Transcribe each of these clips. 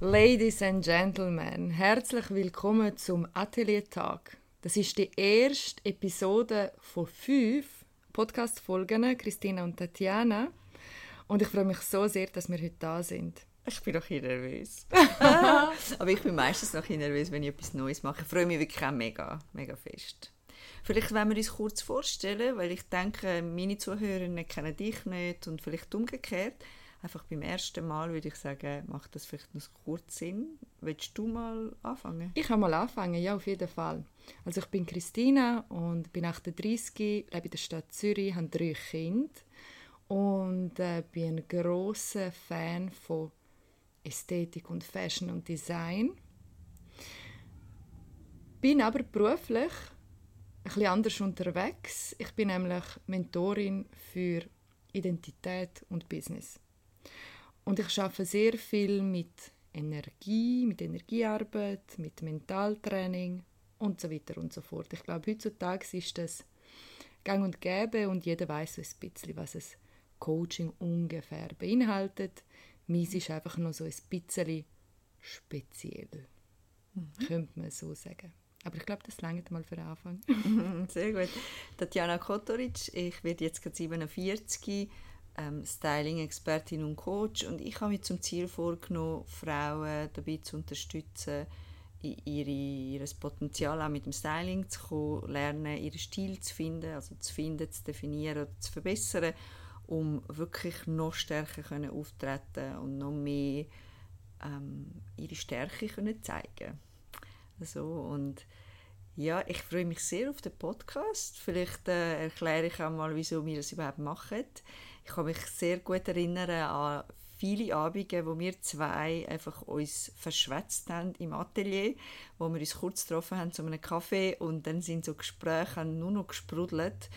Ladies and Gentlemen, herzlich willkommen zum Atelier-Tag. Das ist die erste Episode von fünf Podcast-Folgen, Christina und Tatjana. Und ich freue mich so sehr, dass wir heute da sind. Ich bin doch hier nervös. Aber ich bin meistens noch nervös, wenn ich etwas Neues mache. Ich freue mich wirklich auch mega, mega fest. Vielleicht wollen wir uns kurz vorstellen, weil ich denke, meine Zuhörerinnen kennen dich nicht und vielleicht umgekehrt einfach beim ersten Mal würde ich sagen, macht das vielleicht noch kurz Sinn. Willst du mal anfangen? Ich kann mal anfangen, ja, auf jeden Fall. Also ich bin Christina und bin 38, lebe in der Stadt Zürich, habe drei Kinder und äh, bin ein großer Fan von Ästhetik und Fashion und Design. Bin aber beruflich ein bisschen anders unterwegs. Ich bin nämlich Mentorin für Identität und Business. Und ich arbeite sehr viel mit Energie, mit Energiearbeit, mit Mentaltraining und so weiter und so fort. Ich glaube, heutzutage ist das gang und gäbe und jeder weiß so ein bisschen, was es Coaching ungefähr beinhaltet. Meins ist einfach noch so ein bisschen speziell. Mhm. Könnte man so sagen. Aber ich glaube, das langt mal für den Anfang. Sehr gut. Tatjana Kotoric, ich werde jetzt gerade 47 ähm, Styling-Expertin und Coach und ich habe mir zum Ziel vorgenommen, Frauen dabei zu unterstützen, ihre, ihr Potenzial auch mit dem Styling zu kommen, lernen, ihren Stil zu finden, also zu finden, zu definieren oder zu verbessern, um wirklich noch stärker können auftreten und noch mehr ähm, ihre Stärke können zeigen so und ja, ich freue mich sehr auf den Podcast. Vielleicht äh, erkläre ich auch mal, wieso wir das überhaupt machen. Ich kann mich sehr gut erinnern an viele Abende, wo wir zwei einfach uns verschwätzt haben im Atelier, wo wir uns kurz getroffen haben zu einem Kaffee und dann sind so Gespräche nur noch gesprudelt.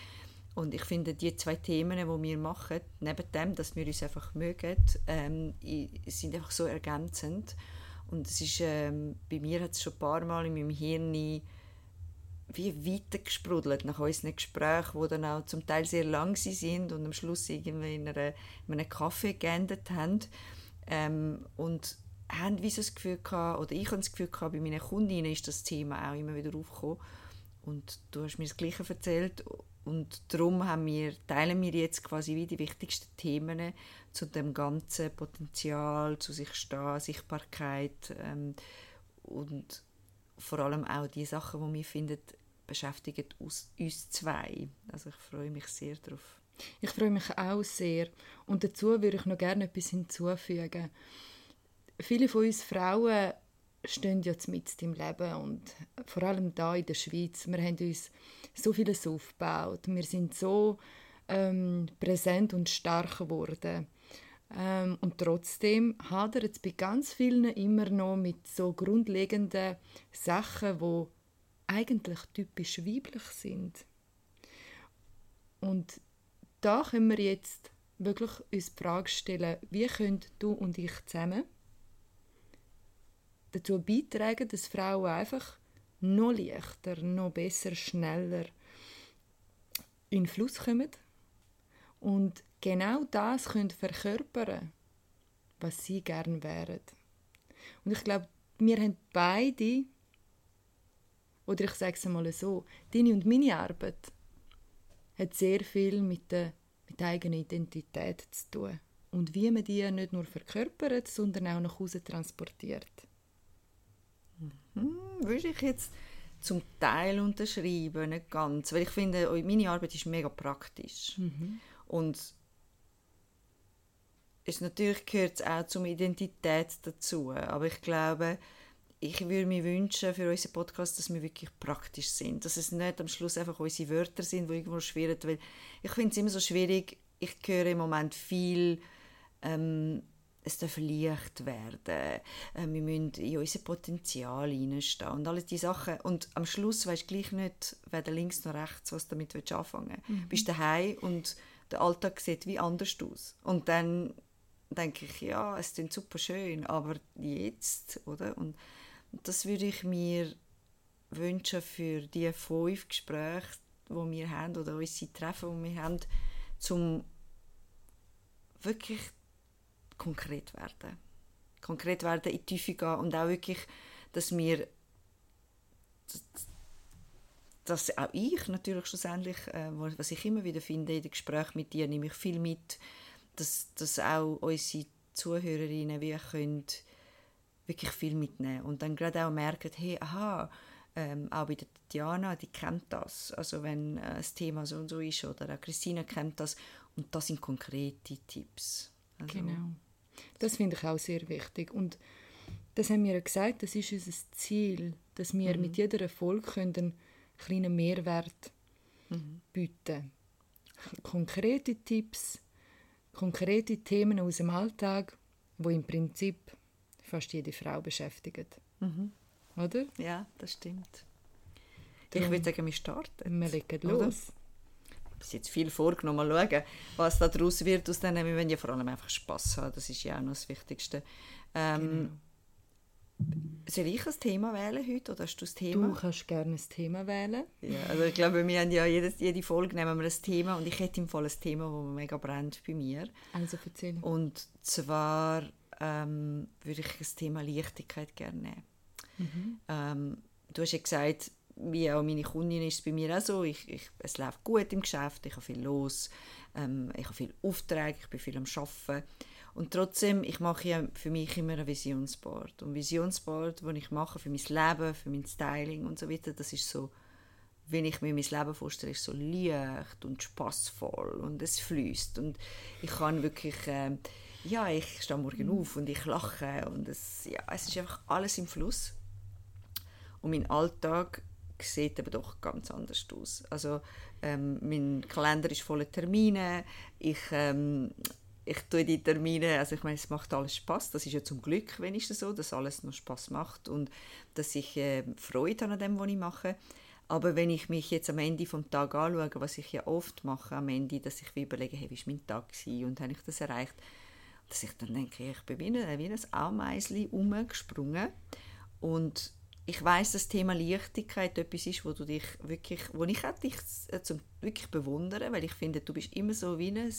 Und ich finde, die zwei Themen, die wir machen, neben dem, dass wir uns einfach mögen, ähm, sind einfach so ergänzend. Und es ist, ähm, bei mir hat es schon ein paar Mal in meinem Hirn wie weitergesprudelt nach unseren Gesprächen, die dann auch zum Teil sehr lang sind und am Schluss irgendwie in, einer, in einem Kaffee geendet haben. Ähm, und haben wie so das Gefühl gehabt, oder ich habe das Gefühl gehabt, bei meinen Kundinnen ist das Thema auch immer wieder aufgekommen. Und du hast mir das Gleiche erzählt. Und darum haben wir, teilen wir jetzt quasi wie die wichtigsten Themen zu dem ganzen Potenzial, zu sich stehen, Sichtbarkeit ähm, und vor allem auch die Sachen, die wir finden, beschäftigen uns, uns zwei. Also ich freue mich sehr darauf. Ich freue mich auch sehr. Und dazu würde ich noch gerne etwas hinzufügen. Viele von uns Frauen stehen jetzt mit im Leben und vor allem da in der Schweiz. Wir haben uns so vieles aufgebaut. Wir sind so ähm, präsent und stark geworden. Ähm, und trotzdem hadert es bei ganz vielen immer noch mit so grundlegenden Sachen, wo eigentlich typisch weiblich sind. Und da können wir jetzt wirklich uns die Frage stellen, wie können du und ich zusammen dazu beitragen, dass Frauen einfach noch leichter, noch besser, schneller in den Fluss kommen und genau das können verkörpern, was sie gern wären. Und ich glaube, wir haben beide oder ich sage es mal so, deine und meine Arbeit hat sehr viel mit der, mit der eigenen Identität zu tun. Und wie man die nicht nur verkörpert, sondern auch nach Hause transportiert. Mhm, würde ich jetzt zum Teil unterschreiben, nicht ganz. Weil ich finde, meine Arbeit ist mega praktisch. Mhm. Und es natürlich gehört es auch zur Identität dazu. Aber ich glaube, ich würde mir wünschen für unseren Podcast, dass wir wirklich praktisch sind. Dass es nicht am Schluss einfach unsere Wörter sind, die irgendwo schwirren. Weil ich finde es immer so schwierig. Ich höre im Moment viel, ähm, es darf leicht werden. Äh, wir müssen in unser Potenzial hineinstehen und all diese Sachen. Und am Schluss weißt du gleich nicht, weder links noch rechts, was du damit anfangen willst. Mhm. Bist daheim und der Alltag sieht wie anders aus. Und dann denke ich, ja, es klingt super schön, aber jetzt, oder? Und das würde ich mir wünschen für die fünf Gespräche, die wir haben oder unsere Treffen, die wir haben, zum wirklich konkret werden. konkret werden, in die Tiefe gehen und auch wirklich, dass wir dass auch ich natürlich schlussendlich, äh, was ich immer wieder finde in den Gesprächen mit dir, nehme ich viel mit, dass, dass auch unsere Zuhörerinnen wie können wirklich viel mitnehmen und dann gerade auch merken, hey, aha, ähm, auch bei der Diana, die kennt das, also wenn äh, das Thema so und so ist oder auch Christina kennt das und das sind konkrete Tipps. Also, genau. Das finde ich auch sehr wichtig und das haben wir ja gesagt, das ist unser Ziel, dass wir mhm. mit jeder Erfolg einen kleinen Mehrwert mhm. bieten. Konkrete Tipps, konkrete Themen aus dem Alltag, wo im Prinzip fast jede Frau beschäftigen. Mhm. Oder? Ja, das stimmt. Darum, ich würde sagen, wir starten. Wir legen los. Bis jetzt viel vorgenommen. Mal schauen, was da daraus wird. Aus denen. Wir wollen ja vor allem einfach Spass haben. Das ist ja auch noch das Wichtigste. Ähm, genau. Soll ich ein Thema wählen heute oder hast du das Thema? Du kannst gerne ein Thema wählen. Ja, also ich glaube, wir haben ja jedes, jede Folge nehmen wir ein Thema und ich hätte im Fall ein Thema, das mega brennt bei mir. Also erzähl. Und zwar ähm, würde ich das Thema Leichtigkeit gerne nehmen. Mhm. Ähm, du hast ja gesagt, wie auch meine Kundin ist es bei mir auch so, ich, ich, es läuft gut im Geschäft, ich habe viel los, ähm, ich habe viel Aufträge, ich bin viel am Arbeiten und trotzdem, ich mache ja für mich immer ein Visionsboard und Visionsboard, das ich mache für mein Leben, für mein Styling und so weiter, das ist so, wenn ich mir mein Leben vorstelle, ist so leicht und spaßvoll und es fließt und ich kann wirklich äh, ja, ich stehe morgen mhm. auf und ich lache und es, ja, es ist einfach alles im Fluss. Und mein Alltag sieht aber doch ganz anders aus. Also ähm, mein Kalender ist voller Termine. Ich, ähm, ich tue die Termine, also ich meine, es macht alles Spaß. Das ist ja zum Glück wenigstens so, dass alles noch Spaß macht und dass ich äh, Freude habe an dem, was ich mache. Aber wenn ich mich jetzt am Ende vom Tag anschaue, was ich ja oft mache am Ende, dass ich überlege, hey, wie war mein Tag gewesen und habe ich das erreicht, dass ich dann denke, ich bin wie ein, wie ein Ameisli umgesprungen und ich weiß, das Thema Leichtigkeit etwas ist, wo du dich wirklich, wo ich auch dich äh, zum wirklich bewundere, weil ich finde, du bist immer so wie ein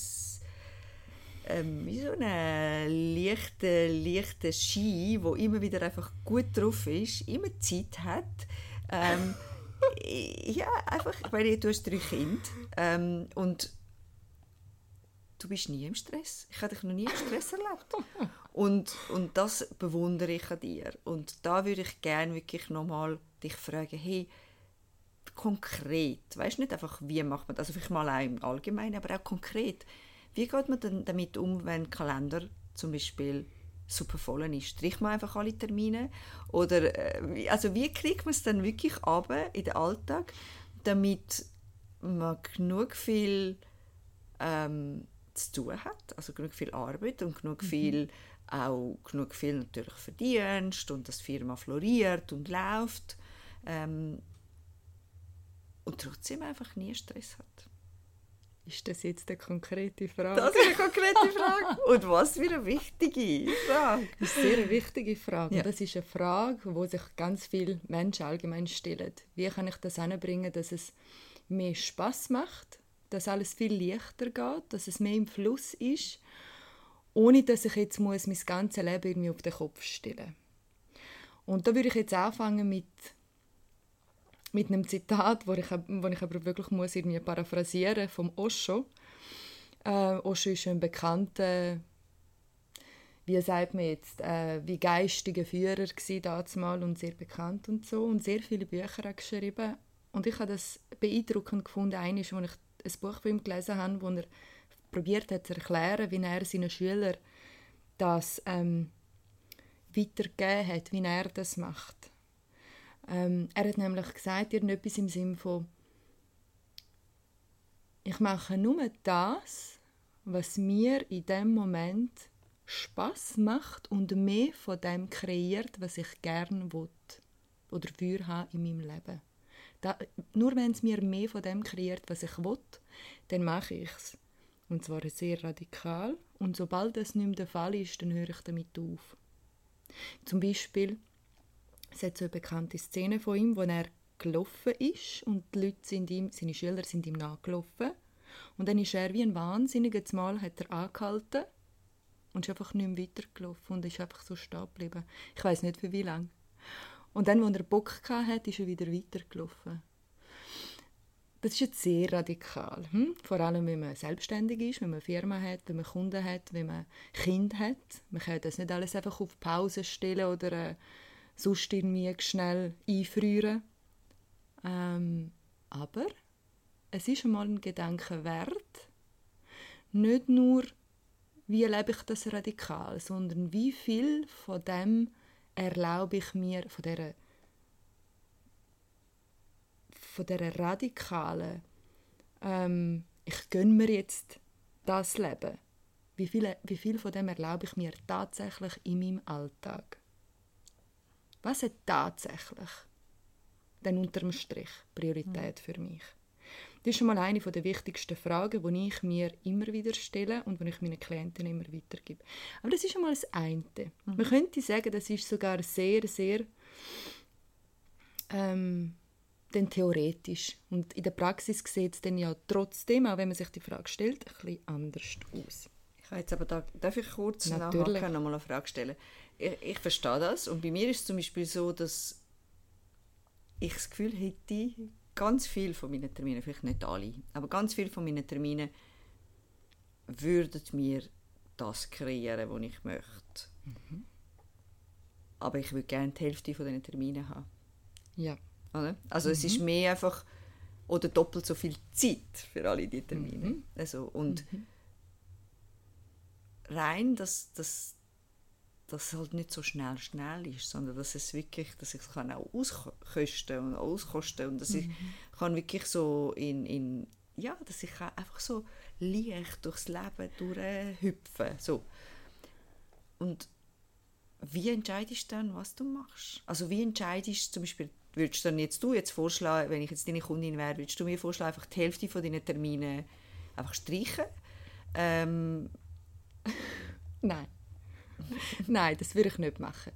ähm, wie so eine leichte, leichte Ski, wo immer wieder einfach gut drauf ist, immer Zeit hat. Ähm, ja, einfach, weil du hast drei Kinder ähm, und du bist nie im Stress. Ich habe dich noch nie im Stress erlebt. Und, und das bewundere ich an dir. Und da würde ich gerne wirklich nochmal dich fragen, hey, konkret, weißt nicht einfach, wie macht man das, also vielleicht mal auch im Allgemeinen, aber auch konkret, wie geht man denn damit um, wenn Kalender zum Beispiel super voll ist? Stricht man einfach alle Termine? Oder, äh, also wie kriegt man es dann wirklich ab in den Alltag, damit man genug viel ähm, zu tun hat, also genug viel Arbeit und genug mhm. viel auch genug viel natürlich verdienst und dass die Firma floriert und läuft ähm, und trotzdem einfach nie Stress hat. Ist das jetzt eine konkrete Frage? Das ist eine konkrete Frage. Und was für eine wichtige Frage. Das ist eine sehr wichtige Frage. Ja. Das ist eine Frage, die sich ganz viele Menschen allgemein stellen. Wie kann ich das anbringen, dass es mehr Spaß macht dass alles viel leichter geht, dass es mehr im Fluss ist, ohne dass ich jetzt muss mein ganzes Leben irgendwie auf den Kopf stellen Und da würde ich jetzt anfangen mit mit einem Zitat, wo ich, wo ich aber wirklich muss irgendwie paraphrasieren vom Osho. Äh, Osho ist ein bekannter, wie sagt man jetzt, äh, wie geistiger Führer damals und sehr bekannt und so und sehr viele Bücher geschrieben. Und ich habe das beeindruckend gefunden, eines, wo ich ein Buch von ihm gelesen habe, wo er probiert hat zu erklären, wie er seinen Schülern das ähm, weitergegeben hat, wie er das macht. Ähm, er hat nämlich gesagt, irgendetwas im Sinne von ich mache nur das, was mir in dem Moment Spaß macht und mehr von dem kreiert, was ich gerne will oder für haben in meinem Leben. Da, nur wenn es mir mehr von dem kreiert, was ich will, dann mache ich es. Und zwar sehr radikal. Und sobald das nicht mehr der Fall ist, dann höre ich damit auf. Zum Beispiel, es hat so eine bekannte Szene von ihm, wo er gelaufen ist und die Leute sind ihm, seine Schüler sind ihm nachgelaufen. Und dann ist er wie ein Wahnsinniger Mal hat er angehalten und ist einfach nicht mehr weitergelaufen und ist einfach so stehen geblieben. Ich weiß nicht für wie lange. Und dann, als er Bock hatte, ist er wieder weitergelaufen. Das ist jetzt sehr radikal. Hm? Vor allem, wenn man selbstständig ist, wenn man eine Firma hat, wenn man Kunden hat, wenn man Kind hat. Man kann das nicht alles einfach auf Pause stellen oder äh, sonst irgendwie schnell einfrieren. Ähm, aber es ist einmal ein Gedanke wert, nicht nur, wie lebe ich das radikal, sondern wie viel von dem erlaube ich mir, von dieser, von dieser radikalen, ähm, ich gönne mir jetzt das Leben, wie viel, wie viel von dem erlaube ich mir tatsächlich in meinem Alltag? Was hat tatsächlich dann unterm Strich Priorität für mich? Das ist schon mal eine der wichtigsten Fragen, die ich mir immer wieder stelle und die ich meinen Klienten immer weitergebe. Aber das ist schon mal das eine. Mhm. Man könnte sagen, das ist sogar sehr, sehr ähm, dann theoretisch. Und in der Praxis sieht es dann ja trotzdem, auch wenn man sich die Frage stellt, ein bisschen anders aus. Ich jetzt aber da, darf ich kurz nachher noch mal eine Frage stellen? Ich, ich verstehe das und bei mir ist es zum Beispiel so, dass ich das Gefühl hätte, ganz viel von meinen Terminen, vielleicht nicht alle, aber ganz viel von meinen Terminen würden mir das kreieren, was ich möchte. Mhm. Aber ich würde gerne die Hälfte von diesen Terminen haben. Ja. Also mhm. es ist mhm. mehr einfach oder doppelt so viel Zeit für alle die Termine. Mhm. Also, und mhm. rein, dass, dass, dass es halt nicht so schnell schnell ist, sondern dass es wirklich, dass ich es kann auch auskosten und auskosten und dass mhm. ich kann wirklich so in, in ja, dass ich einfach so leicht durchs Leben durchhüpfen so und wie entscheidest du dann, was du machst? Also wie entscheidest du zum Beispiel, würdest du dann jetzt du jetzt vorschlagen, wenn ich jetzt deine Kundin wäre, würdest du mir vorschlagen, einfach die Hälfte von deinen Terminen einfach streichen? Ähm, Nein. Nein, das würde ich nicht machen.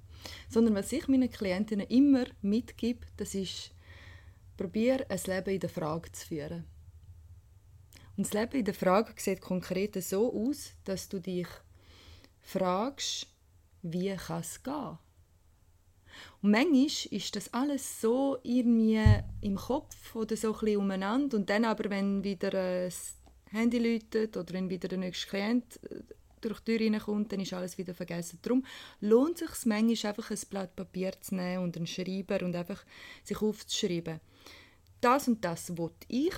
Sondern was ich meinen Klientinnen immer mitgebe, das ist, probier ein Leben in der Frage zu führen. Und das Leben in der Frage sieht konkret so aus, dass du dich fragst, wie kann es gehen? Und manchmal ist das alles so irgendwie im Kopf oder so ein bisschen umeinander und dann aber, wenn wieder das Handy läutet oder wenn wieder der nächste Klient durch die Tür reinkommt, dann ist alles wieder vergessen. Darum lohnt es sich manchmal einfach ein Blatt Papier zu nehmen und einen Schreiber und einfach sich aufzuschreiben. Das und das will ich,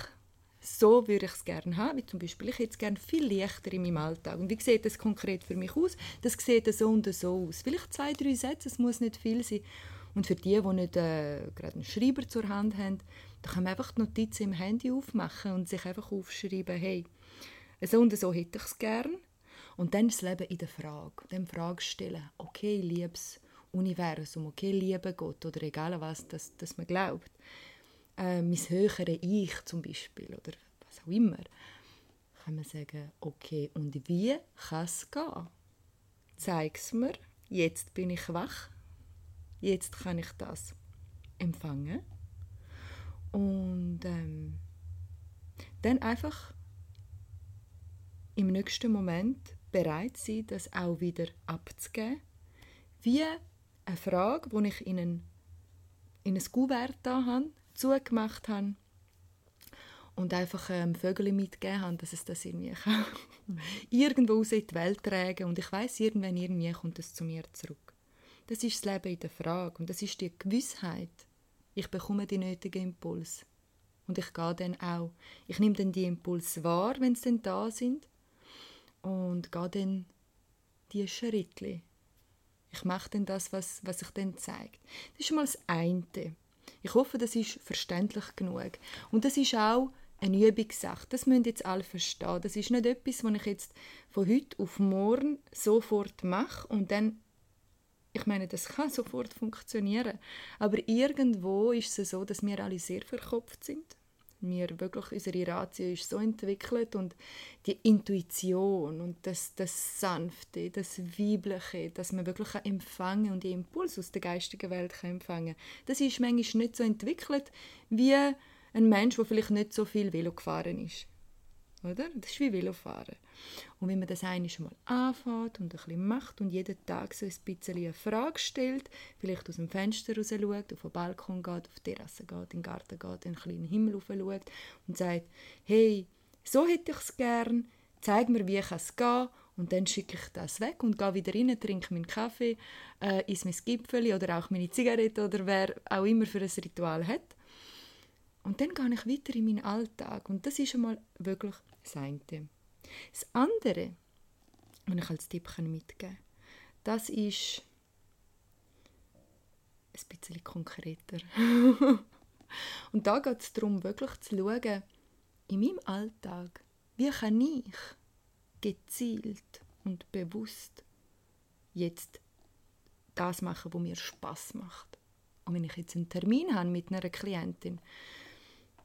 so würde ich es gerne haben, wie zum Beispiel, ich hätte es gerne viel leichter in meinem Alltag. Und wie sieht das konkret für mich aus? Das sieht so und so aus. Vielleicht zwei, drei Sätze, es muss nicht viel sein. Und für die, die nicht äh, gerade einen Schreiber zur Hand haben, da kann man einfach die Notizen im Handy aufmachen und sich einfach aufschreiben, hey, so und so hätte ich es gerne. Und dann das Leben in der Frage, dann Frage stellen, okay, liebes Universum, okay, lieber Gott oder egal was, das, das man glaubt, äh, mein höhere Ich zum Beispiel oder was auch immer, kann man sagen, okay, und wie kann es gehen? Zeig es mir, jetzt bin ich wach, jetzt kann ich das empfangen. Und ähm, dann einfach im nächsten Moment bereit sein, das auch wieder abzugeben. Wie eine Frage, die ich in ein, in ein Kuvert da habe, zugemacht habe und einfach ähm, Vögel mitgegeben habe, dass es das irgendwie kann. Mhm. irgendwo raus in die Welt tragen und ich weiß irgendwann irgendwie kommt es zu mir zurück. Das ist das Leben in der Frage und das ist die Gewissheit. Ich bekomme die nötigen Impuls und ich gehe dann auch. Ich nehme dann die Impulse wahr, wenn sie dann da sind und gehe dann die Schritte. Ich mache dann das, was, was sich dann zeigt. Das ist schon mal das eine. Ich hoffe, das ist verständlich genug. Und das ist auch eine Übungssache. Das müssen jetzt alle verstehen. Das ist nicht etwas, was ich jetzt von heute auf morgen sofort mache und dann ich meine, das kann sofort funktionieren. Aber irgendwo ist es so, dass wir alle sehr verkopft sind wir wirklich, unsere Ratio ist so entwickelt und die Intuition und das, das Sanfte, das Weibliche, dass man wirklich empfangen und die Impulse aus der geistigen Welt kann empfangen das ist manchmal nicht so entwickelt wie ein Mensch, der vielleicht nicht so viel Velo gefahren ist. Oder? Das ist wie Velofahren. Und wenn man das einmal mal anfängt und ein bisschen macht und jeden Tag so ein bisschen eine Frage stellt, vielleicht aus dem Fenster raus schaut, auf den Balkon geht, auf die Terrasse geht, in den Garten geht, in den Himmel rauf schaut und sagt, hey, so hätte ich es gern, zeig mir, wie ich es gehe und dann schicke ich das weg und gehe wieder rein, trinke meinen Kaffee, äh, esse mein Gipfeli oder auch meine Zigarette oder wer auch immer für ein Ritual hat. Und dann gehe ich weiter in meinen Alltag. Und das ist einmal wirklich das eine. Das andere, was ich als Tipp mitgeben kann, das ist ein bisschen konkreter. und da geht es darum, wirklich zu schauen, in meinem Alltag, wie kann ich gezielt und bewusst jetzt das machen, was mir Spaß macht. Und wenn ich jetzt einen Termin habe mit einer Klientin,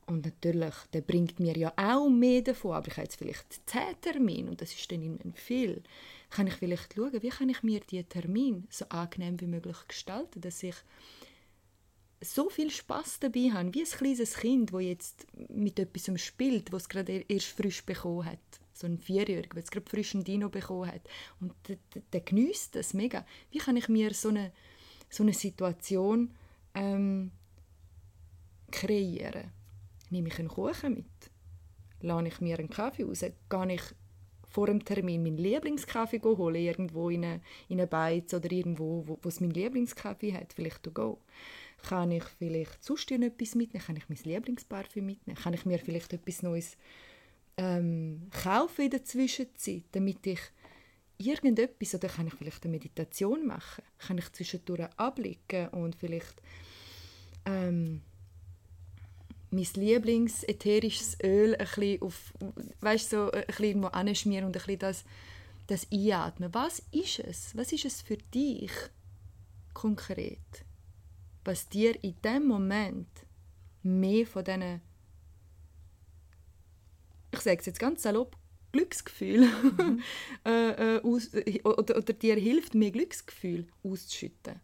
und natürlich, der bringt mir ja auch mehr davon, aber ich habe jetzt vielleicht zehn Termine und das ist dann immer viel. Kann ich vielleicht schauen, wie kann ich mir diesen Termin so angenehm wie möglich gestalten, dass ich so viel Spaß dabei habe, wie ein kleines Kind, das jetzt mit etwas spielt, was es gerade erst frisch bekommen hat. So ein Vierjähriger, der gerade frisch einen Dino bekommen hat. Und der, der, der genießt das mega. Wie kann ich mir so eine, so eine Situation ähm, kreieren? Nehme ich einen Kuchen mit? Lade ich mir einen Kaffee raus? Gehe ich vor dem Termin meinen Lieblingskaffee holen, irgendwo in eine, in eine Beiz oder irgendwo, wo, es meinen Lieblingskaffee hat, vielleicht to go. Kann ich vielleicht sonst etwas mitnehmen? Kann ich mein Lieblingsparfüm mitnehmen? Kann ich mir vielleicht etwas Neues ähm, kaufen in der Zwischenzeit, damit ich irgendetwas, oder kann ich vielleicht eine Meditation machen? Kann ich zwischendurch abblicken und vielleicht ähm, mein Lieblingsätherisches Öl ein bisschen auf, weißt, so ein bisschen irgendwo anschmieren und ein bisschen das, das einatmen. Was ist es? Was ist es für dich konkret? Was dir in dem Moment mehr von diesen, ich sage es jetzt ganz salopp, Glücksgefühl mhm. äh, äh, aus, oder, oder dir hilft, mehr Glücksgefühl auszuschütten.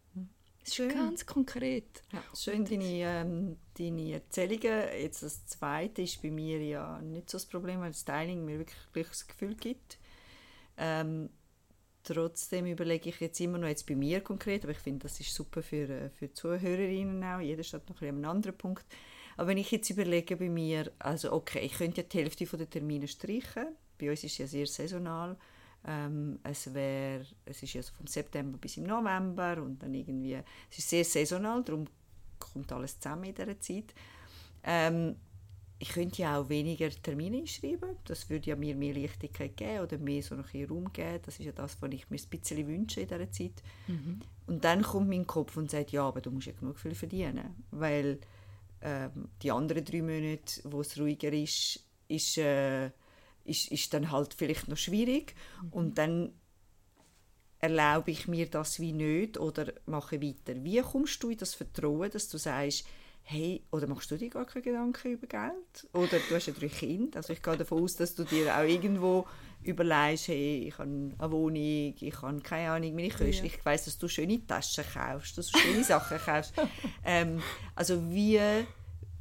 Schön. Ganz konkret. Ja, schön deine, ähm, deine Erzählungen. Jetzt das Zweite ist bei mir ja nicht so das Problem, weil das Styling mir wirklich das Gefühl gibt. Ähm, trotzdem überlege ich jetzt immer noch jetzt bei mir konkret, aber ich finde, das ist super für, äh, für Zuhörerinnen auch. Jeder steht noch ein an einem anderen Punkt. Aber wenn ich jetzt überlege bei mir, also okay, ich könnte ja die Hälfte der Termine streichen. Bei uns ist es ja sehr saisonal. Ähm, es, wär, es ist also vom September bis im November und dann irgendwie, es ist sehr saisonal, darum kommt alles zusammen in dieser Zeit. Ähm, ich könnte ja auch weniger Termine einschreiben, das würde ja mir mehr Leichtigkeit geben oder mehr so noch Raum geben, das ist ja das, was ich mir ein bisschen wünsche in dieser Zeit. Mhm. Und dann kommt mein Kopf und sagt, ja, aber du musst ja genug viel verdienen, weil ähm, die anderen drei Monate, wo es ruhiger ist, ist äh, ist, ist dann halt vielleicht noch schwierig mhm. und dann erlaube ich mir das wie nicht oder mache weiter. Wie kommst du in das Vertrauen, dass du sagst, hey, oder machst du dir gar keine Gedanken über Geld? Oder du hast ja drei Kinder, also ich gehe davon aus, dass du dir auch irgendwo überlegst, hey, ich habe eine Wohnung, ich habe keine Ahnung, meine Kosten, ja. ich weiß, dass du schöne Taschen kaufst, dass du schöne Sachen kaufst. Ähm, also wie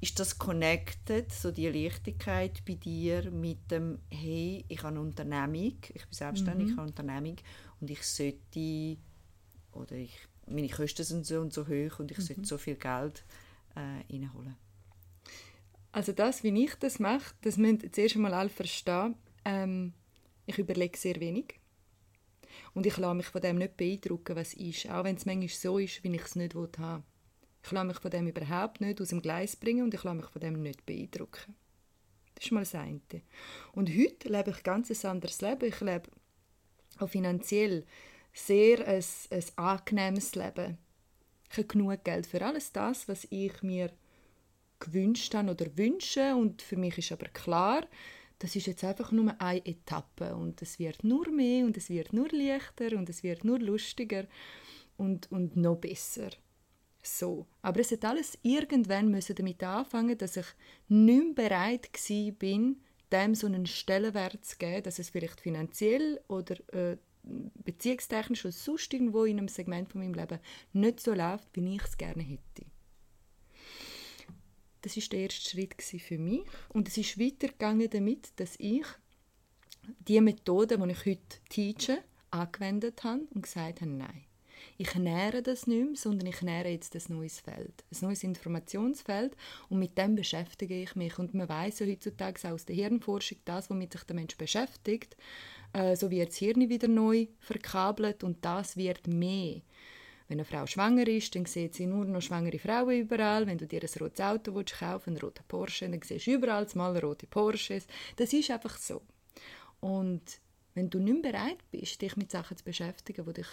ist das connected, so die Leichtigkeit bei dir mit dem, hey, ich habe eine Unternehmung, ich bin selbstständig, mhm. ich habe eine Unternehmung und ich sollte, oder ich, meine Kosten sind so und so hoch und ich mhm. sollte so viel Geld äh, reinholen. Also das, wie ich das mache, das müssen Sie zuerst einmal alle verstehen. Ähm, ich überlege sehr wenig. Und ich lasse mich von dem nicht beeindrucken, was ist. Auch wenn es manchmal so ist, wie ich es nicht haben will. Ich lasse mich von dem überhaupt nicht aus dem Gleis bringen und ich lasse mich von dem nicht beeindrucken. Das ist mal das eine. Und heute lebe ich ein ganz anderes Leben. Ich lebe auch finanziell sehr ein, ein angenehmes Leben. Ich habe genug Geld für alles das, was ich mir gewünscht habe oder wünsche. Und für mich ist aber klar, das ist jetzt einfach nur eine Etappe und es wird nur mehr und es wird nur leichter und es wird nur lustiger und, und noch besser so. Aber es hat alles irgendwann müssen damit anfangen, dass ich nicht mehr bereit bin, dem so einen Stellenwert zu geben, dass es vielleicht finanziell oder äh, beziehungstechnisch oder sonst irgendwo in einem Segment von meinem Leben nicht so läuft, wie ich es gerne hätte. das ist der erste Schritt für mich und es ist weitergegangen damit, dass ich die Methode, die ich heute teache, angewendet habe und gesagt habe, nein, ich nähere das nicht mehr, sondern ich nähere jetzt ein neues Feld, ein neues Informationsfeld und mit dem beschäftige ich mich. Und man weiß ja heutzutage aus der Hirnforschung, das, womit sich der Mensch beschäftigt, äh, so wird das Hirn wieder neu verkabelt und das wird mehr. Wenn eine Frau schwanger ist, dann sieht sie nur noch schwangere Frauen überall. Wenn du dir ein rotes Auto willst, kaufen einen roten Porsche, dann siehst du überall mal rote Porsches. Das ist einfach so. Und wenn du nicht bereit bist, dich mit Sachen zu beschäftigen, die dich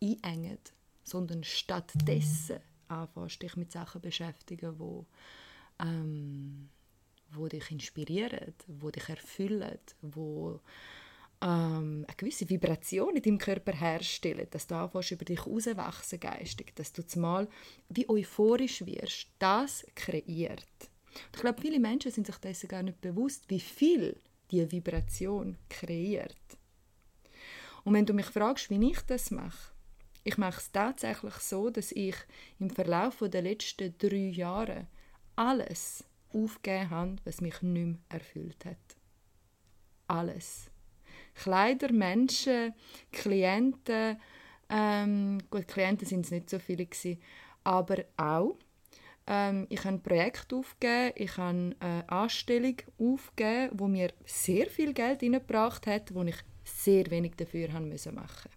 einengen, sondern stattdessen anfängst, dich mit Sachen zu beschäftigen, die ähm, wo dich inspirieren, wo dich erfüllen, wo ähm, eine gewisse Vibration in deinem Körper herstellen, dass du anfängst, über dich herauswachsen geistig, dass du mal wie euphorisch wirst, das kreiert. Und ich glaube, viele Menschen sind sich dessen gar nicht bewusst, wie viel die Vibration kreiert. Und wenn du mich fragst, wie ich das mache, ich mache es tatsächlich so, dass ich im Verlauf der letzten drei Jahre alles aufgegeben habe, was mich nicht mehr erfüllt hat. Alles. Kleider, Menschen, Klienten, ähm, gut, Klienten sind es nicht so viele gewesen, aber auch. Ähm, ich habe ein Projekt aufgegeben, ich habe eine Anstellung aufgegeben, wo mir sehr viel Geld eingebracht hat, wo ich sehr wenig dafür haben müssen machen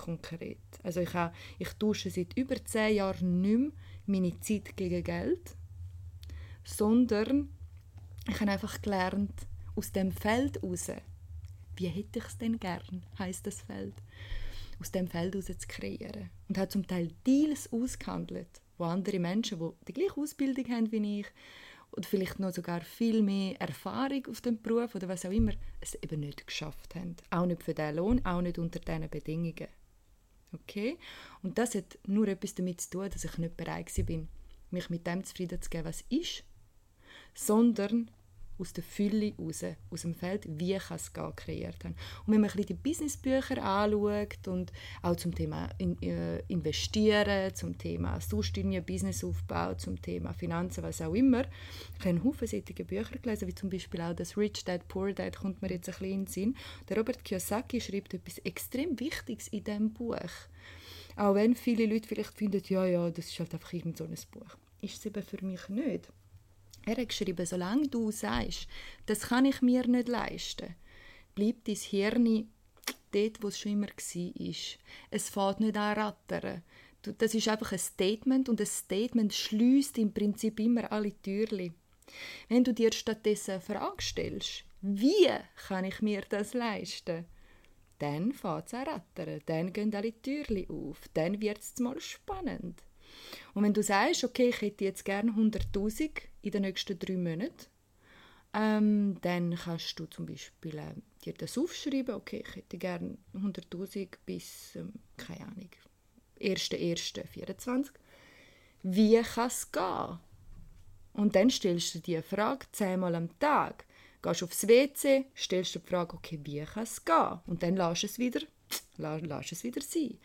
konkret. Also ich, habe, ich tausche seit über zehn Jahren nicht mehr meine Zeit gegen Geld, sondern ich habe einfach gelernt, aus dem Feld raus, wie hätte ich es denn gern, heißt das Feld, aus dem Feld raus zu kreieren. Und habe zum Teil Deals ausgehandelt, wo andere Menschen, die die gleiche Ausbildung haben wie ich, oder vielleicht noch sogar viel mehr Erfahrung auf dem Beruf oder was auch immer, es eben nicht geschafft haben. Auch nicht für diesen Lohn, auch nicht unter diesen Bedingungen. Okay? Und das hat nur etwas damit zu tun, dass ich nicht bereit bin, mich mit dem zufrieden zu geben, was ist, sondern aus der Fülle raus, aus dem Feld, wie kann es gehen, kreiert haben. Und wenn man ein bisschen die Businessbücher anschaut und auch zum Thema in, äh, Investieren, zum Thema sonst Businessaufbau, zum Thema Finanzen, was auch immer, ich habe einen Haufen solche Bücher gelesen, wie zum Beispiel auch das Rich Dad, Poor Dad, kommt mir jetzt ein bisschen in den Sinn. Der Robert Kiyosaki schreibt etwas extrem Wichtiges in diesem Buch. Auch wenn viele Leute vielleicht finden, ja, ja, das ist halt einfach irgend so ein Buch. Ist es eben für mich nicht. Er hat geschrieben, solange du sagst, das kann ich mir nicht leisten, bleibt dein Hirn dort, wo es schon immer war. Es fährt nicht an rattern. Das ist einfach ein Statement und ein Statement schließt im Prinzip immer alle Türen. Wenn du dir stattdessen eine Frage stellst, wie kann ich mir das leisten? Dann fängt es an rattern, dann gehen alle Türen auf, dann wird es mal spannend. Und wenn du sagst, okay, ich hätte jetzt gerne 100'000 in den nächsten drei Monaten, ähm, dann kannst du zum Beispiel äh, dir das aufschreiben, okay, ich hätte gerne 100'000 bis, ähm, keine Ahnung, 1.1.24. Wie kann es gehen? Und dann stellst du dir die Frage zehnmal am Tag. Gehst aufs WC, stellst du die Frage, okay, wie kann es gehen? Und dann lässt es wieder, lass es wieder sein.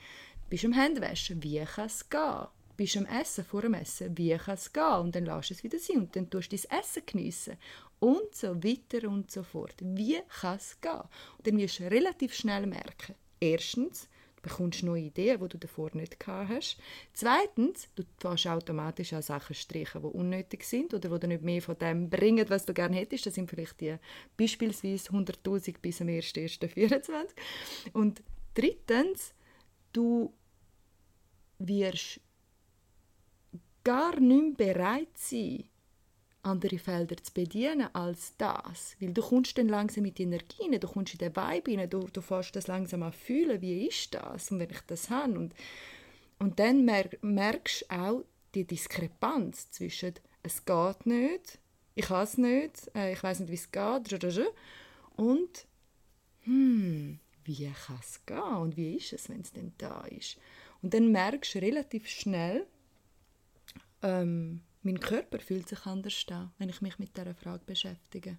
Bist am Händewaschen, wie kann es gehen? Bist am Essen, vor dem Essen, wie kann es gehen? Und dann lässt es wieder sein und dann tust du dein Essen geniessen. Und so weiter und so fort. Wie kann es gehen? Und dann wirst du relativ schnell merken, erstens, du bekommst neue Ideen, die du davor nicht gehabt hast. Zweitens, du fährst automatisch an Sachen streichen, die unnötig sind oder die nicht mehr von dem bringen, was du gerne hättest. Das sind vielleicht die beispielsweise 100'000 bis am 1.1.24. Und drittens, du wirst gar nicht mehr bereit sein, andere Felder zu bedienen als das. Weil du kommst dann langsam mit Energie rein, du kommst in den Vibe rein, du, du fährst das langsam an fühlen, wie ist das und wenn ich das habe. Und, und dann mer merkst du auch die Diskrepanz zwischen «es geht nicht», «ich kann es nicht», äh, «ich weiß nicht, wie es geht» und «hm, wie kann es gehen und wie ist es, wenn es denn da ist?» Und dann merkst du relativ schnell, ähm, mein Körper fühlt sich anders an, wenn ich mich mit dieser Frage beschäftige.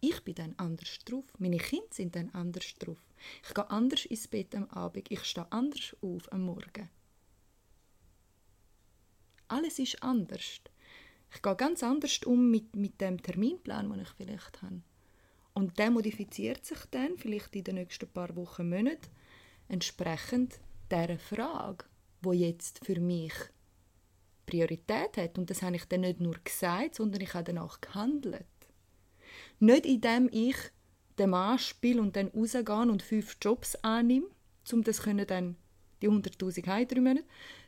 Ich bin dann anders drauf. Meine Kinder sind dann anders drauf. Ich gehe anders ins Bett am Abend. Ich stehe anders auf am Morgen. Alles ist anders. Ich gehe ganz anders um mit, mit dem Terminplan, den ich vielleicht habe. Und der modifiziert sich dann, vielleicht in den nächsten paar Wochen, Monaten, entsprechend dieser Frage, wo jetzt für mich Priorität hat. Und das habe ich dann nicht nur gesagt, sondern ich habe danach gehandelt. Nicht indem ich den Mann spiele und dann rausgehe und fünf Jobs annehme, um das können dann die 100'000 heimträumen,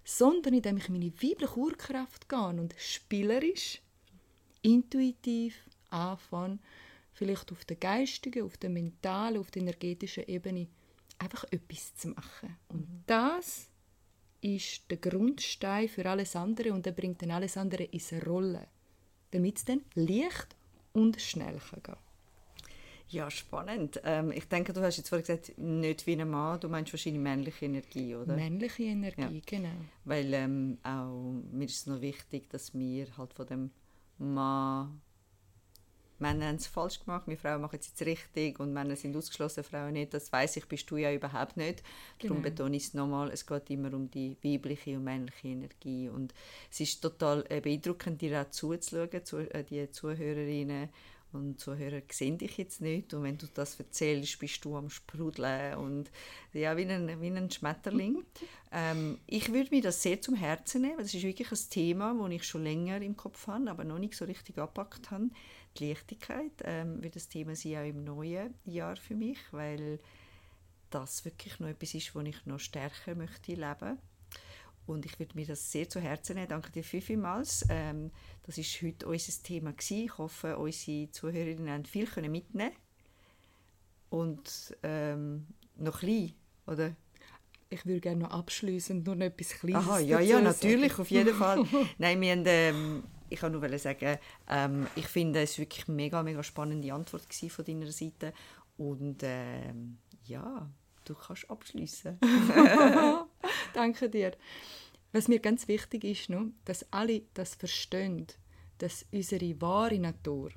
sondern indem ich meine weibliche Urkraft gehe und spielerisch, intuitiv anfange, vielleicht auf der geistigen, auf der mentalen, auf der energetischen Ebene einfach etwas zu machen. Und mhm. das ist der Grundstein für alles andere und er bringt dann alles andere in eine Rolle, damit es dann leicht und schnell gehen kann. Ja, spannend. Ähm, ich denke, du hast jetzt vorhin gesagt, nicht wie ein Mann, du meinst wahrscheinlich männliche Energie, oder? Männliche Energie, ja. genau. Weil ähm, auch mir ist es noch wichtig, dass wir halt von dem Mann Männer haben es falsch gemacht, wir Frauen machen es jetzt richtig und Männer sind ausgeschlossen, Frauen nicht. Das weiß ich, bist du ja überhaupt nicht. Genau. Darum betone ich es nochmal, es geht immer um die weibliche und männliche Energie. Und es ist total äh, beeindruckend, dir auch zuzuschauen, zu, äh, die Zuhörerinnen und Zuhörer sehen dich jetzt nicht und wenn du das erzählst, bist du am Sprudeln und ja, wie ein, wie ein Schmetterling. ähm, ich würde mir das sehr zum Herzen nehmen, das ist wirklich ein Thema, das ich schon länger im Kopf habe, aber noch nicht so richtig angepackt habe. Die Leichtigkeit ähm, wird das Thema sein auch im neuen Jahr für mich, weil das wirklich noch etwas ist, wo ich noch stärker möchte leben und ich würde mir das sehr zu Herzen nehmen. Danke dir vielmals. Ähm, das ist heute unser Thema gewesen. Ich hoffe, unsere Zuhörerinnen haben viel können mitnehmen und ähm, noch klein, oder? Ich würde gerne noch abschließend nur noch etwas Kleines Aha, ja, ja, natürlich, auf jeden Fall. Nein, wir haben, ähm, ich kann nur sagen, ähm, ich finde es wirklich eine mega, mega spannende Antwort von deiner Seite und ähm, ja, du kannst abschließen. Danke dir. Was mir ganz wichtig ist, noch, dass alle das verstehen, dass unsere wahre Natur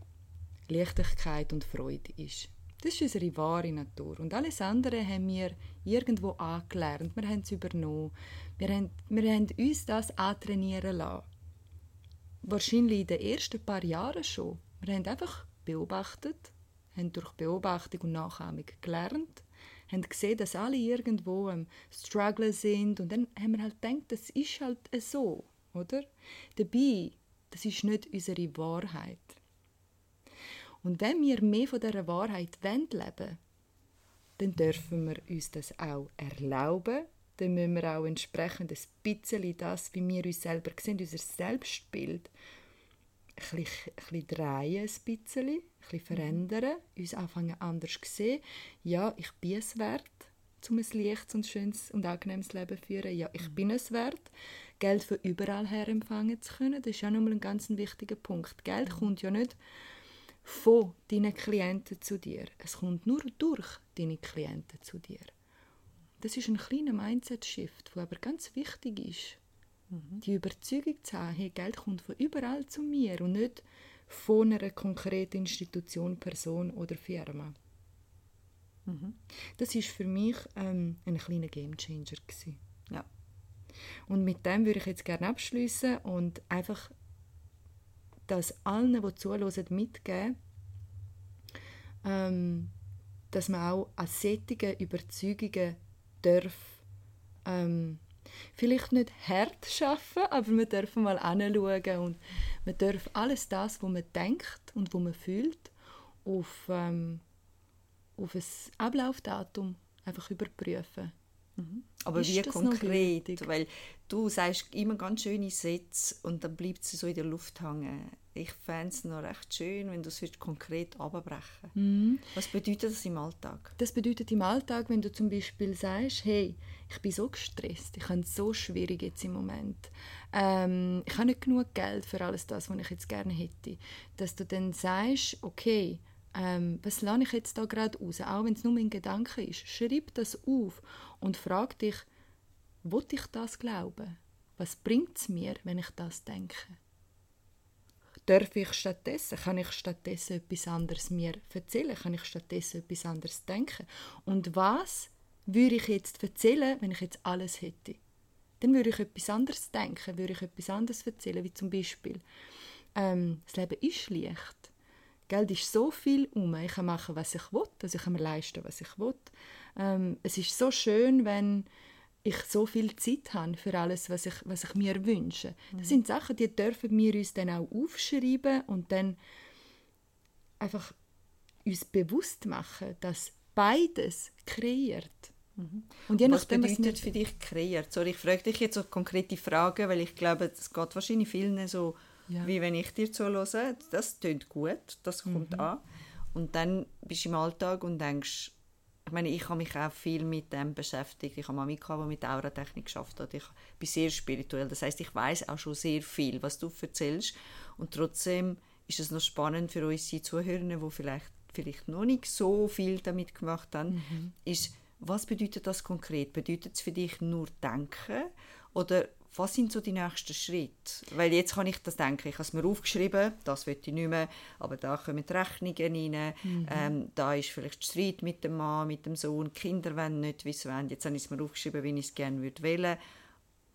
Leichtigkeit und Freude ist. Das ist unsere wahre Natur. Und alles andere haben wir irgendwo angelernt. Wir haben es übernommen. Wir haben, wir haben uns das antrainieren lassen. Wahrscheinlich in den ersten paar Jahren schon. Wir haben einfach beobachtet, haben durch Beobachtung und Nachahmung gelernt haben gesehen, dass alle irgendwo am Struggle sind und dann haben wir halt gedacht, das ist halt so, oder? Dabei, das ist nicht unsere Wahrheit. Und wenn wir mehr von dieser Wahrheit leben wollen, dann dürfen wir uns das auch erlauben. Dann müssen wir auch entsprechend ein bisschen das, wie wir uns selber sehen, unser Selbstbild, ein bisschen, ein bisschen drehen, ein bisschen, ein bisschen verändern, uns anfangen anders zu sehen. Ja, ich bin es wert, um ein leichtes und schönes und angenehmes Leben zu führen. Ja, ich bin es wert, Geld von überall her empfangen zu können. Das ist ja nochmal ein ganz wichtiger Punkt. Geld mhm. kommt ja nicht von deinen Klienten zu dir. Es kommt nur durch deine Klienten zu dir. Das ist ein kleiner Mindset-Shift, der aber ganz wichtig ist Mhm. Die Überzeugung zu haben, hey, Geld kommt von überall zu mir und nicht von einer konkreten Institution, Person oder Firma. Mhm. Das ist für mich ähm, ein kleiner Gamechanger Ja. Und mit dem würde ich jetzt gerne abschließen und einfach das allen, die zuhören, mitgeben, ähm, dass man auch an sättigen Überzeugungen darf ähm, vielleicht nicht hart schaffen, aber wir dürfen mal anschauen und man darf alles das, was man denkt und was man fühlt, auf, ähm, auf ein Ablaufdatum einfach überprüfen. Mhm. Aber ist wie konkret? Weil du sagst immer ganz schöne Sätze und dann bleibt sie so in der Luft hängen. Ich fände es noch recht schön, wenn du es konkret abbrechen mhm. Was bedeutet das im Alltag? Das bedeutet im Alltag, wenn du zum Beispiel sagst, hey, ich bin so gestresst, ich habe es so schwierig jetzt im Moment, ähm, ich habe nicht genug Geld für alles das, was ich jetzt gerne hätte, dass du dann sagst, okay, ähm, was lerne ich jetzt da gerade raus, auch wenn es nur mein Gedanke ist, schreib das auf und frag dich, will ich das glauben? Was bringt es mir, wenn ich das denke? Darf ich stattdessen, kann ich stattdessen etwas anderes mir erzählen? Kann ich stattdessen etwas anderes denken? Und was würde ich jetzt erzählen, wenn ich jetzt alles hätte? dann würde ich etwas anderes denken, würde ich etwas anderes erzählen, wie zum Beispiel, ähm, das Leben ist leicht. Geld ist so viel um. Ich kann machen, was ich will, also ich kann mir leisten, was ich will. Ähm, es ist so schön, wenn ich so viel Zeit habe für alles, was ich, was ich mir wünsche. Das mhm. sind Sachen, die dürfen wir uns dann auch aufschreiben und dann einfach uns bewusst machen, dass beides kreiert. Mhm. Und je was nachdem, bedeutet was für dich kreiert? Sorry, ich frage dich jetzt so konkrete Fragen, weil ich glaube, es geht wahrscheinlich vielen so, ja. wie wenn ich dir zuhöre. Das klingt gut, das kommt mhm. an. Und dann bist du im Alltag und denkst, ich meine, ich habe mich auch viel mit dem beschäftigt. Ich habe Mami gehabt, die mit Auratechnik geschafft hat. Ich bin sehr spirituell. Das heißt, ich weiß auch schon sehr viel, was du erzählst. Und trotzdem ist es noch spannend für unsere Zuhörer, die vielleicht, vielleicht noch nicht so viel damit gemacht haben, mhm. ist, was bedeutet das konkret? Bedeutet es für dich nur Denken oder was sind so die nächsten Schritte? Weil jetzt kann ich das denken, ich habe es mir aufgeschrieben, das will ich nicht mehr, aber da kommen die Rechnungen rein, mhm. ähm, da ist vielleicht Streit mit dem Mann, mit dem Sohn, die Kinder wollen nicht, wie sie wollen. Jetzt habe ich es mir aufgeschrieben, wie ich es gerne würde wählen.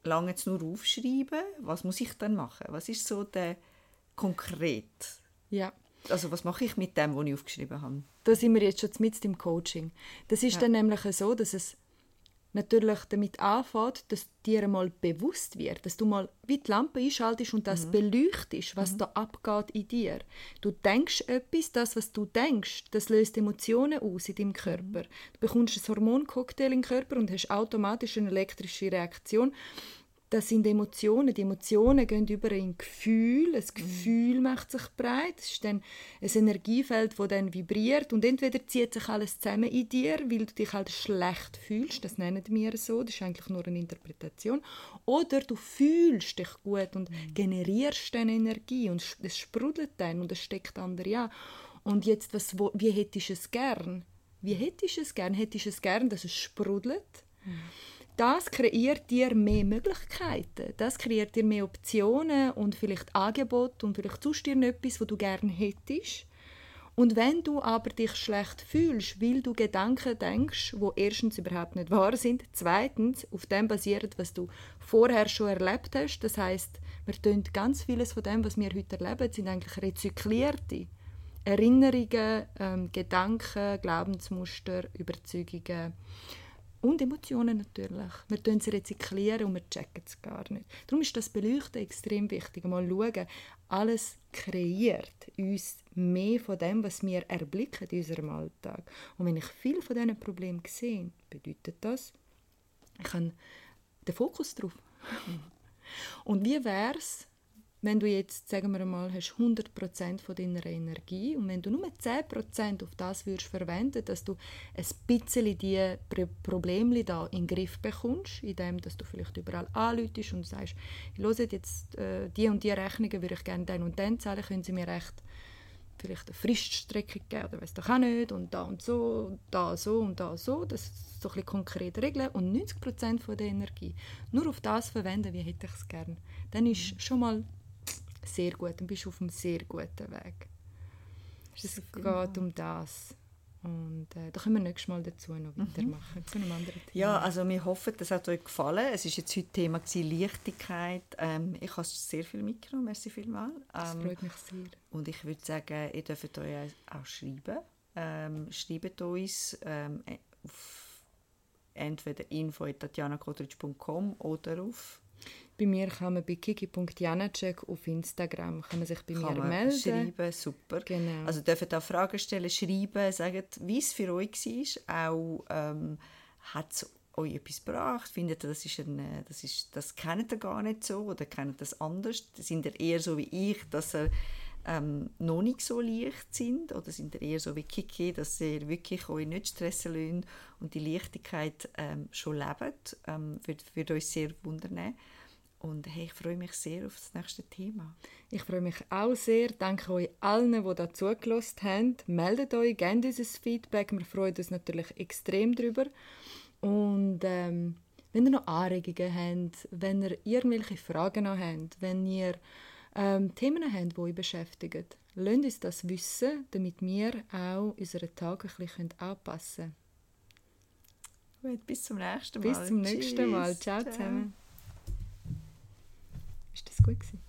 Lange jetzt nur aufschreiben, was muss ich dann machen? Was ist so der konkret? Ja. Also was mache ich mit dem, was ich aufgeschrieben habe? Da sind wir jetzt schon mit im Coaching. Das ist ja. dann nämlich so, dass es natürlich damit anfängt, dass dir einmal bewusst wird, dass du mal wie die Lampe einschaltest und das mhm. beleuchtest, was mhm. da abgeht in dir. Du denkst etwas, das, was du denkst, das löst Emotionen aus in deinem Körper. Mhm. Du bekommst ein Hormoncocktail im Körper und hast automatisch eine elektrische Reaktion das sind Emotionen. Die Emotionen gehen über in Gefühl. Ein Gefühl macht sich breit. Es ist dann ein Energiefeld, das dann vibriert. Und entweder zieht sich alles zusammen in dir, weil du dich halt schlecht fühlst. Das nennen wir so. Das ist eigentlich nur eine Interpretation. Oder du fühlst dich gut und mhm. generierst dann Energie. Und es sprudelt dann und es steckt andere an. Und jetzt, was, wo, wie hättest du es gern? Wie hättest du es gern? Hättest du es gern, dass es sprudelt? Mhm das kreiert dir mehr Möglichkeiten. Das kreiert dir mehr Optionen und vielleicht Angebote und vielleicht sonst dir etwas, was du gerne hättest. Und wenn du aber dich schlecht fühlst, weil du Gedanken denkst, wo erstens überhaupt nicht wahr sind, zweitens auf dem basiert, was du vorher schon erlebt hast, das heißt, wir tun ganz vieles von dem, was wir heute erleben, sind eigentlich rezyklierte Erinnerungen, ähm, Gedanken, Glaubensmuster, Überzeugungen und Emotionen natürlich. Wir tun sie rezyklieren und wir checken es gar nicht. Darum ist das Beleuchten extrem wichtig. Mal schauen, alles kreiert uns mehr von dem, was wir erblicken in unserem Alltag. Und wenn ich viel von diesen Problemen sehe, bedeutet das, ich habe den Fokus drauf. Und wie wäre es, wenn du jetzt, sagen wir mal, hast 100% von deiner Energie und wenn du nur 10% auf das würdest verwenden, dass du ein bisschen die Probleme da in den Griff bekommst, indem dass du vielleicht überall anläutest und sagst, ich höre jetzt äh, die und die Rechnungen würde ich gerne dann und dann zahlen, können sie mir recht vielleicht eine Friststrecke geben oder weiß doch auch nicht und da und so, da so und da so, das so ein bisschen konkrete Regeln und 90% von der Energie. Nur auf das verwenden, wie hätte ich es gerne, dann ist schon mal sehr gut, dann bist du auf einem sehr guten Weg. Es geht um das. Und äh, da können wir nächstes Mal dazu noch mhm. weitermachen, mhm. zu einem anderen Thema. Ja, also wir hoffen, das hat euch gefallen. Es ist jetzt heute Thema gewesen, Leichtigkeit. Ähm, ich habe sehr viel mitgenommen, merci vielmals. Ähm, das freut mich sehr. Und ich würde sagen, ihr dürft euch auch schreiben. Ähm, schreibt uns ähm, auf entweder info.tatjanakotritsch.com oder auf bei mir kann man bei kiki.janacek auf Instagram kann man sich bei kann mir man melden. schreiben, super. Genau. Also dürfen auch Fragen stellen, schreiben, sagen, wie es für euch war. Auch ähm, hat es euch etwas gebracht? Findet ihr, das, ist ein, äh, das, ist, das kennt ihr gar nicht so oder kennt ihr das anders? Sind ihr eher so wie ich, dass ihr ähm, noch nicht so leicht sind oder sind eher so wie Kiki, dass ihr wirklich euch nicht stressen lasst und die Leichtigkeit ähm, schon lebt? Ähm, würde, würde uns sehr wundern. Und hey, ich freue mich sehr auf das nächste Thema. Ich freue mich auch sehr. Danke euch allen, die da zugelassen haben. Meldet euch, gebt uns ein Feedback. Wir freuen uns natürlich extrem darüber. Und ähm, wenn ihr noch Anregungen habt, wenn ihr irgendwelche Fragen noch habt, wenn ihr ähm, Themen haben, die euch beschäftigen. Lasst uns das wissen, damit wir auch unseren Tag ein bisschen anpassen können. Bis zum nächsten Mal. Bis zum nächsten Mal. Ciao, Ciao. zusammen. Ist das gut gewesen?